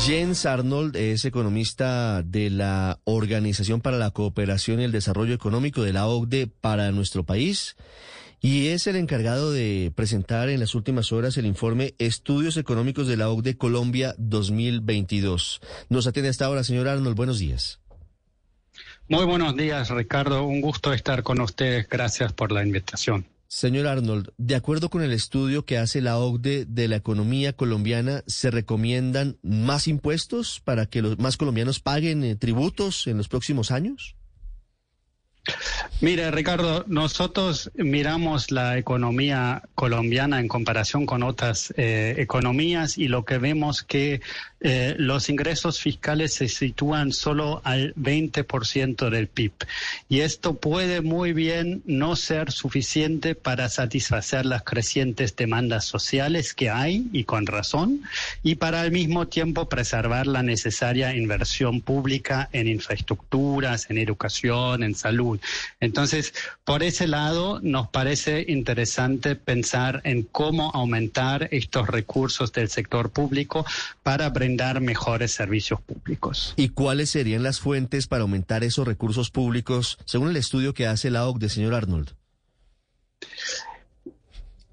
Jens Arnold es economista de la Organización para la Cooperación y el Desarrollo Económico de la OCDE para nuestro país y es el encargado de presentar en las últimas horas el informe Estudios Económicos de la OCDE Colombia 2022. Nos atiende hasta ahora, señor Arnold. Buenos días. Muy buenos días, Ricardo. Un gusto estar con ustedes. Gracias por la invitación. Señor Arnold, de acuerdo con el estudio que hace la OCDE de la economía colombiana, ¿se recomiendan más impuestos para que los más colombianos paguen eh, tributos en los próximos años? Mire, Ricardo, nosotros miramos la economía colombiana en comparación con otras eh, economías y lo que vemos que eh, los ingresos fiscales se sitúan solo al 20% del PIB. Y esto puede muy bien no ser suficiente para satisfacer las crecientes demandas sociales que hay, y con razón, y para al mismo tiempo preservar la necesaria inversión pública en infraestructuras, en educación, en salud. Entonces, por ese lado, nos parece interesante pensar en cómo aumentar estos recursos del sector público para brindar mejores servicios públicos. ¿Y cuáles serían las fuentes para aumentar esos recursos públicos, según el estudio que hace la OCDE, señor Arnold?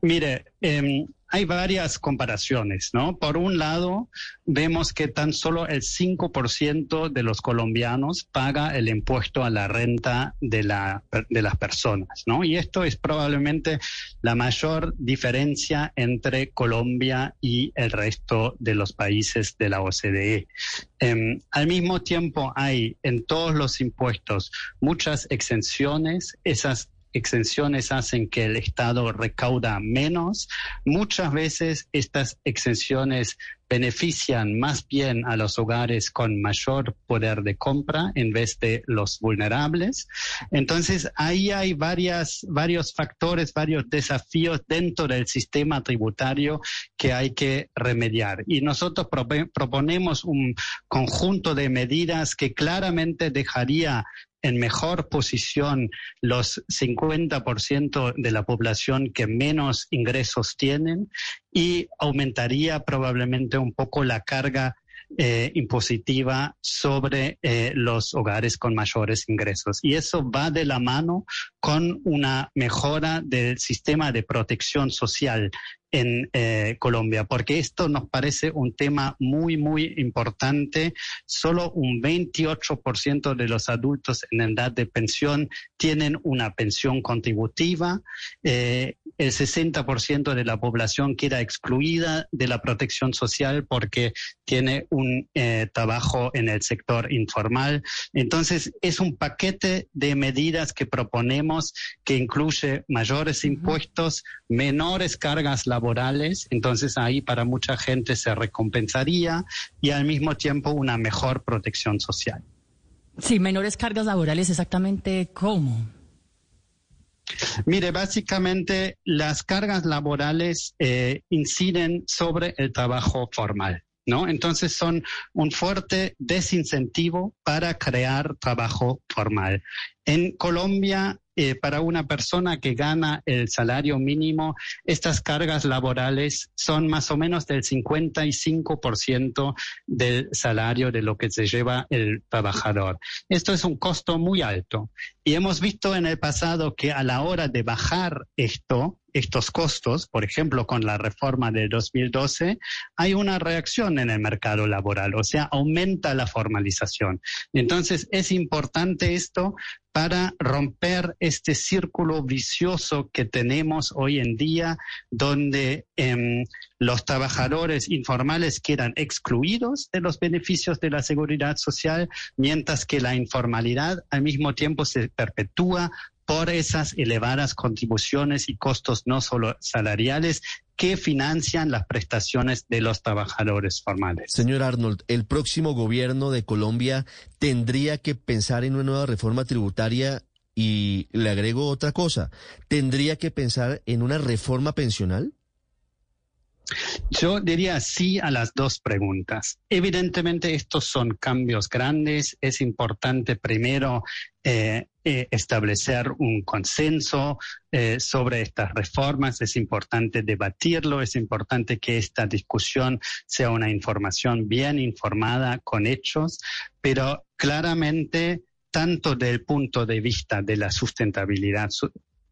Mire, eh, hay varias comparaciones, ¿no? Por un lado, vemos que tan solo el 5% de los colombianos paga el impuesto a la renta de, la, de las personas, ¿no? Y esto es probablemente la mayor diferencia entre Colombia y el resto de los países de la OCDE. Em, al mismo tiempo, hay en todos los impuestos muchas exenciones, esas exenciones hacen que el Estado recauda menos. Muchas veces estas exenciones benefician más bien a los hogares con mayor poder de compra en vez de los vulnerables. Entonces, ahí hay varias, varios factores, varios desafíos dentro del sistema tributario que hay que remediar. Y nosotros proponemos un conjunto de medidas que claramente dejaría en mejor posición los 50% de la población que menos ingresos tienen y aumentaría probablemente un poco la carga eh, impositiva sobre eh, los hogares con mayores ingresos. Y eso va de la mano con una mejora del sistema de protección social en eh, Colombia, porque esto nos parece un tema muy, muy importante. Solo un 28% de los adultos en edad de pensión tienen una pensión contributiva. Eh, el 60% de la población queda excluida de la protección social porque tiene un eh, trabajo en el sector informal. Entonces, es un paquete de medidas que proponemos que incluye mayores impuestos, menores cargas laborales, entonces ahí para mucha gente se recompensaría y al mismo tiempo una mejor protección social. Sí, menores cargas laborales, exactamente cómo. Mire, básicamente las cargas laborales eh, inciden sobre el trabajo formal. ¿No? Entonces son un fuerte desincentivo para crear trabajo formal. En Colombia eh, para una persona que gana el salario mínimo, estas cargas laborales son más o menos del 55% del salario de lo que se lleva el trabajador. Esto es un costo muy alto. Y hemos visto en el pasado que a la hora de bajar esto, estos costos, por ejemplo, con la reforma de 2012, hay una reacción en el mercado laboral, o sea, aumenta la formalización. Entonces, es importante esto para romper este círculo vicioso que tenemos hoy en día, donde em, los trabajadores informales quedan excluidos de los beneficios de la seguridad social, mientras que la informalidad al mismo tiempo se perpetúa por esas elevadas contribuciones y costos no solo salariales que financian las prestaciones de los trabajadores formales. Señor Arnold, ¿el próximo gobierno de Colombia tendría que pensar en una nueva reforma tributaria? Y le agrego otra cosa, ¿tendría que pensar en una reforma pensional? Yo diría sí a las dos preguntas. Evidentemente estos son cambios grandes. Es importante primero eh, eh, establecer un consenso eh, sobre estas reformas. Es importante debatirlo. Es importante que esta discusión sea una información bien informada con hechos. Pero claramente tanto del punto de vista de la sustentabilidad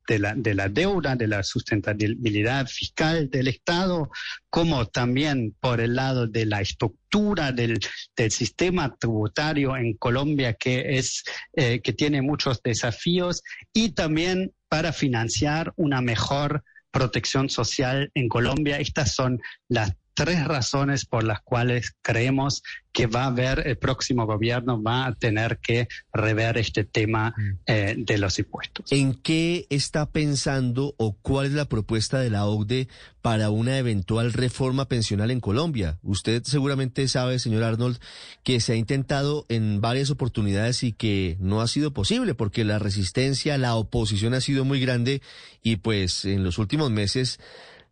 de la, de la deuda, de la sustentabilidad fiscal del Estado, como también por el lado de la estructura del, del sistema tributario en Colombia, que, es, eh, que tiene muchos desafíos, y también para financiar una mejor protección social en Colombia. Estas son las tres razones por las cuales creemos que va a haber, el próximo gobierno va a tener que rever este tema mm. eh, de los impuestos. ¿En qué está pensando o cuál es la propuesta de la OCDE para una eventual reforma pensional en Colombia? Usted seguramente sabe, señor Arnold, que se ha intentado en varias oportunidades y que no ha sido posible porque la resistencia, la oposición ha sido muy grande y pues en los últimos meses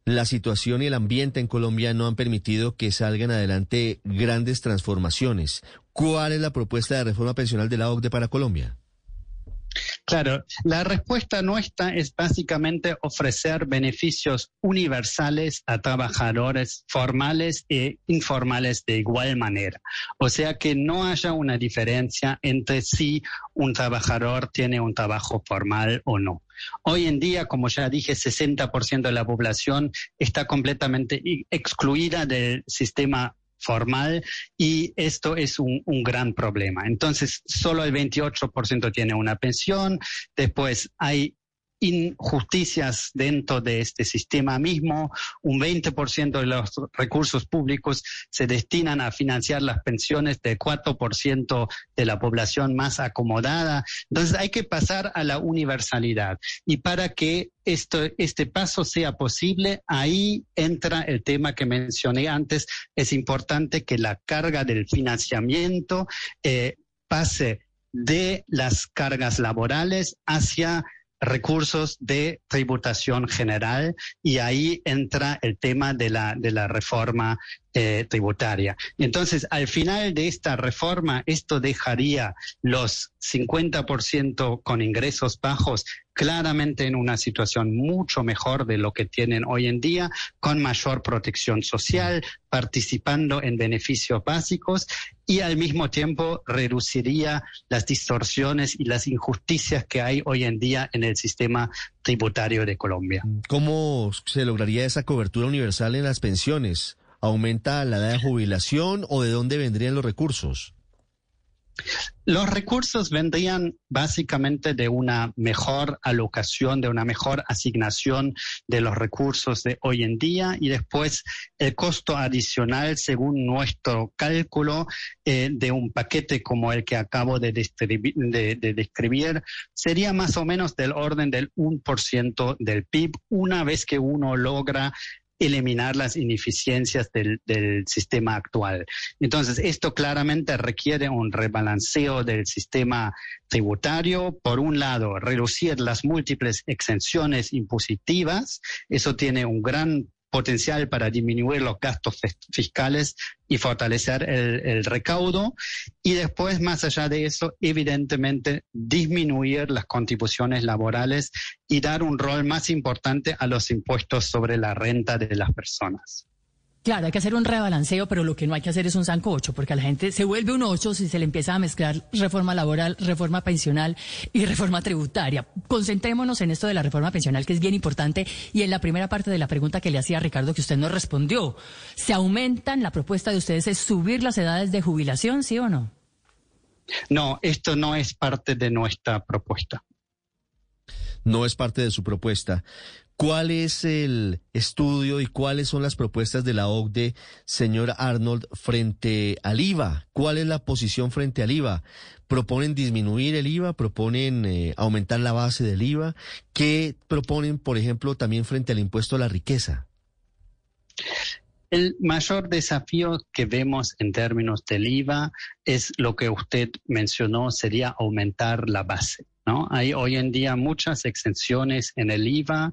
la situación y el ambiente en Colombia no han permitido que salgan adelante grandes transformaciones. ¿Cuál es la propuesta de reforma pensional de la OCDE para Colombia? Claro, la respuesta nuestra es básicamente ofrecer beneficios universales a trabajadores formales e informales de igual manera. O sea que no haya una diferencia entre si un trabajador tiene un trabajo formal o no. Hoy en día, como ya dije, 60% de la población está completamente excluida del sistema formal y esto es un, gran problema. Entonces, solo el 28% tiene una pensión, después hay injusticias dentro de este sistema mismo. Un 20% de los recursos públicos se destinan a financiar las pensiones del 4% de la población más acomodada. Entonces hay que pasar a la universalidad. Y para que esto, este paso sea posible, ahí entra el tema que mencioné antes. Es importante que la carga del financiamiento eh, pase de las cargas laborales hacia recursos de tributación general y ahí entra el tema de la, de la reforma eh, tributaria. Entonces, al final de esta reforma, esto dejaría los 50% con ingresos bajos claramente en una situación mucho mejor de lo que tienen hoy en día, con mayor protección social, participando en beneficios básicos y al mismo tiempo reduciría las distorsiones y las injusticias que hay hoy en día en el sistema tributario de Colombia. ¿Cómo se lograría esa cobertura universal en las pensiones? ¿Aumenta la edad de jubilación o de dónde vendrían los recursos? Los recursos vendrían básicamente de una mejor alocación, de una mejor asignación de los recursos de hoy en día y después el costo adicional, según nuestro cálculo, eh, de un paquete como el que acabo de, de, describir, sería más o menos del orden del 1% del PIB una vez que uno logra eliminar las ineficiencias del, sistema actual. Entonces, esto claramente requiere un rebalanceo del sistema tributario. Por un lado, reducir las múltiples exenciones impositivas. Eso tiene un gran potencial para disminuir los gastos fiscales y fortalecer el, recaudo. Y después, más allá de eso, evidentemente disminuir las contribuciones laborales y dar un rol más importante a los impuestos sobre la renta de las personas. Claro, hay que hacer un rebalanceo, pero lo que no hay que hacer es un sancocho, porque a la gente se vuelve un ocho si se le empieza a mezclar reforma laboral, reforma pensional y reforma tributaria. Concentrémonos en esto de la reforma pensional, que es bien importante, y en la primera parte de la pregunta que le hacía a Ricardo, que usted no respondió. ¿Se aumentan? La propuesta de ustedes es subir las edades de jubilación, sí o no? No, esto no es parte de nuestra propuesta. No es parte de su propuesta. ¿Cuál es el estudio y cuáles son las propuestas de la OCDE, señor Arnold, frente al IVA? ¿Cuál es la posición frente al IVA? ¿Proponen disminuir el IVA? ¿Proponen eh, aumentar la base del IVA? ¿Qué proponen, por ejemplo, también frente al impuesto a la riqueza? El mayor desafío que vemos en términos del IVA es lo que usted mencionó, sería aumentar la base. Hay hoy en día muchas exenciones en el IVA.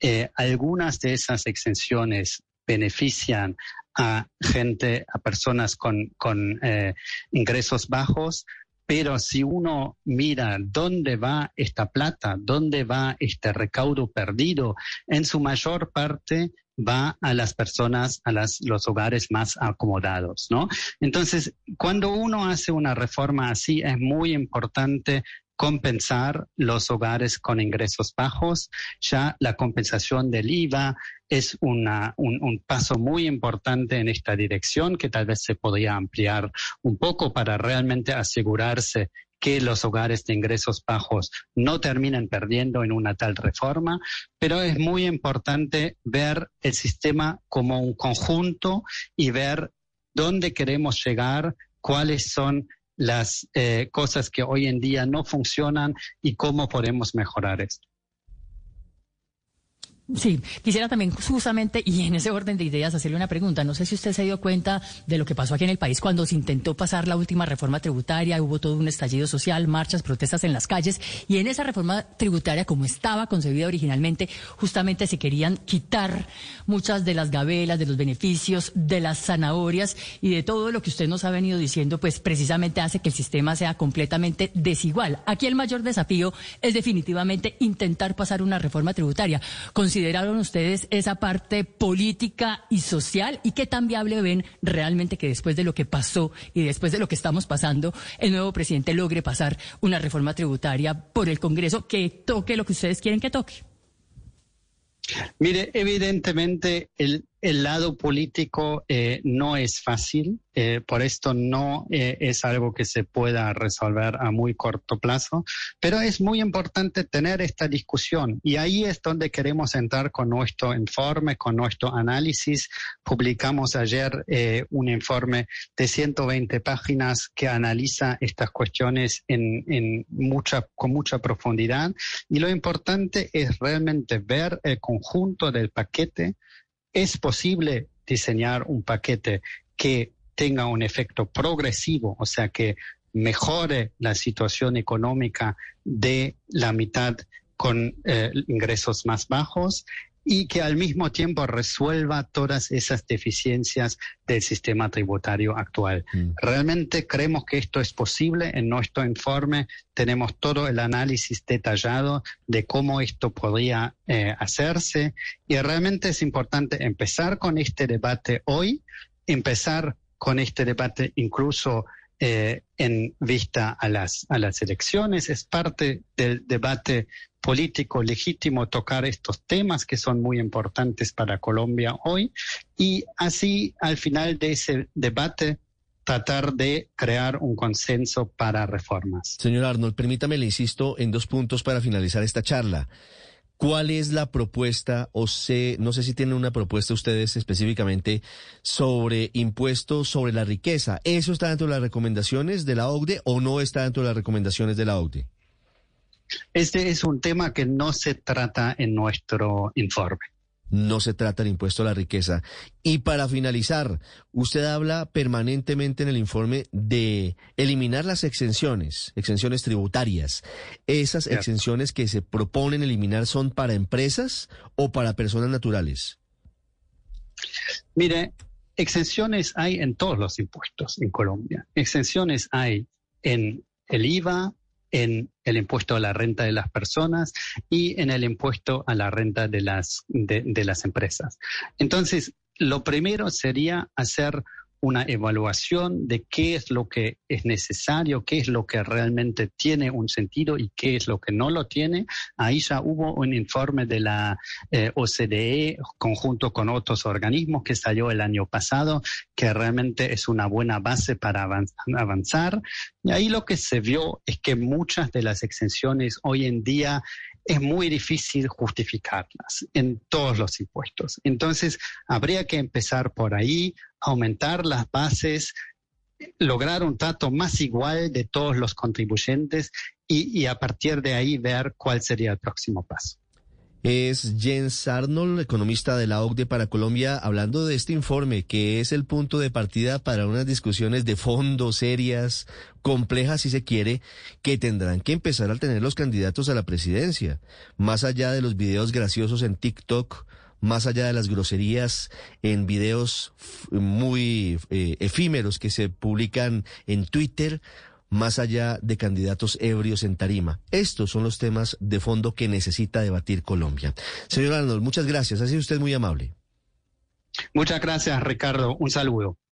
Eh, algunas de esas exenciones benefician a gente, a personas con, eh, ingresos bajos, pero si uno mira dónde va esta plata, dónde va este recaudo perdido, en su mayor parte va a las personas, a los hogares más acomodados. Entonces, cuando uno hace una reforma así, es muy importante compensar los hogares con ingresos bajos. Ya la compensación del IVA es una, un, un, paso muy importante en esta dirección que tal vez se podría ampliar un poco para realmente asegurarse que los hogares de ingresos bajos no terminen perdiendo en una tal reforma, pero es muy importante ver el sistema como un conjunto y ver dónde queremos llegar, cuáles son las eh, cosas que hoy en día no funcionan y cómo podemos mejorar esto. Sí, quisiera también justamente, y en ese orden de ideas, hacerle una pregunta. No sé si usted se dio cuenta de lo que pasó aquí en el país cuando se intentó pasar la última reforma tributaria, hubo todo un estallido social, marchas, protestas en las calles, y en esa reforma tributaria, como estaba concebida originalmente, justamente se querían quitar muchas de las gabelas, de los beneficios, de las zanahorias y de todo lo que usted nos ha venido diciendo, pues precisamente hace que el sistema sea completamente desigual. Aquí el mayor desafío es definitivamente intentar pasar una reforma tributaria. ¿Consideraron ustedes esa parte política y social y qué tan viable ven realmente que después de lo que pasó y después de lo que estamos pasando, el nuevo presidente logre pasar una reforma tributaria por el Congreso que toque lo que ustedes quieren que toque? Mire, evidentemente el, el lado político eh, no es fácil, eh, por esto no eh, es algo que se pueda resolver a muy corto plazo, pero es muy importante tener esta discusión y ahí es donde queremos entrar con nuestro informe, con nuestro análisis. Publicamos ayer un informe de 120 páginas que analiza estas cuestiones con mucha profundidad y lo importante es realmente ver el conjunto del paquete es posible diseñar un paquete que tenga un efecto progresivo, o sea, que mejore la situación económica de la mitad con eh, ingresos más bajos y que al mismo tiempo resuelva todas esas deficiencias del sistema tributario actual. Mm. Realmente creemos que esto es posible. En nuestro informe tenemos todo el análisis detallado de cómo esto podría eh, hacerse y realmente es importante empezar con este debate hoy, empezar con este debate incluso eh, en vista a las, a las elecciones. Es parte del debate político legítimo tocar estos temas que son muy importantes para Colombia hoy y así al final de ese debate tratar de crear un consenso para reformas. Señor Arnold, permítame, le insisto en dos puntos para finalizar esta charla. ¿Cuál es la propuesta o sé, no sé si tienen una propuesta ustedes específicamente sobre impuestos sobre la riqueza? ¿Eso está dentro de las recomendaciones de la OCDE o no está dentro de las recomendaciones de la OCDE? Este es un tema que no se trata en nuestro informe. No se trata del impuesto a la riqueza. Y para finalizar, usted habla permanentemente en el informe de eliminar las exenciones, exenciones tributarias. ¿Esas exenciones que se proponen eliminar son para empresas o para personas naturales? Mire, exenciones hay en todos los impuestos en Colombia. Exenciones hay en el IVA, en el impuesto a la renta de las personas y en el impuesto a la renta de las, de, las empresas. Entonces, lo primero sería hacer una evaluación de qué es lo que es necesario, qué es lo que realmente tiene un sentido y qué es lo que no lo tiene. Ahí ya hubo un informe de la eh, OCDE conjunto con otros organismos que salió el año pasado, que realmente es una buena base para avanzar. Y ahí lo que se vio es que muchas de las exenciones hoy en día es muy difícil justificarlas en todos los impuestos. Entonces, habría que empezar por ahí, aumentar las bases, lograr un trato más igual de todos los contribuyentes y, y a partir de ahí ver cuál sería el próximo paso es Jens Arnold, economista de la OCDE para Colombia, hablando de este informe que es el punto de partida para unas discusiones de fondo serias, complejas si se quiere, que tendrán que empezar a tener los candidatos a la presidencia, más allá de los videos graciosos en TikTok más allá de las groserías en videos muy eh, efímeros que se publican en Twitter, más allá de candidatos ebrios en tarima. Estos son los temas de fondo que necesita debatir Colombia. Señor Arnold, muchas gracias. Ha sido usted muy amable. Muchas gracias, Ricardo. Un saludo.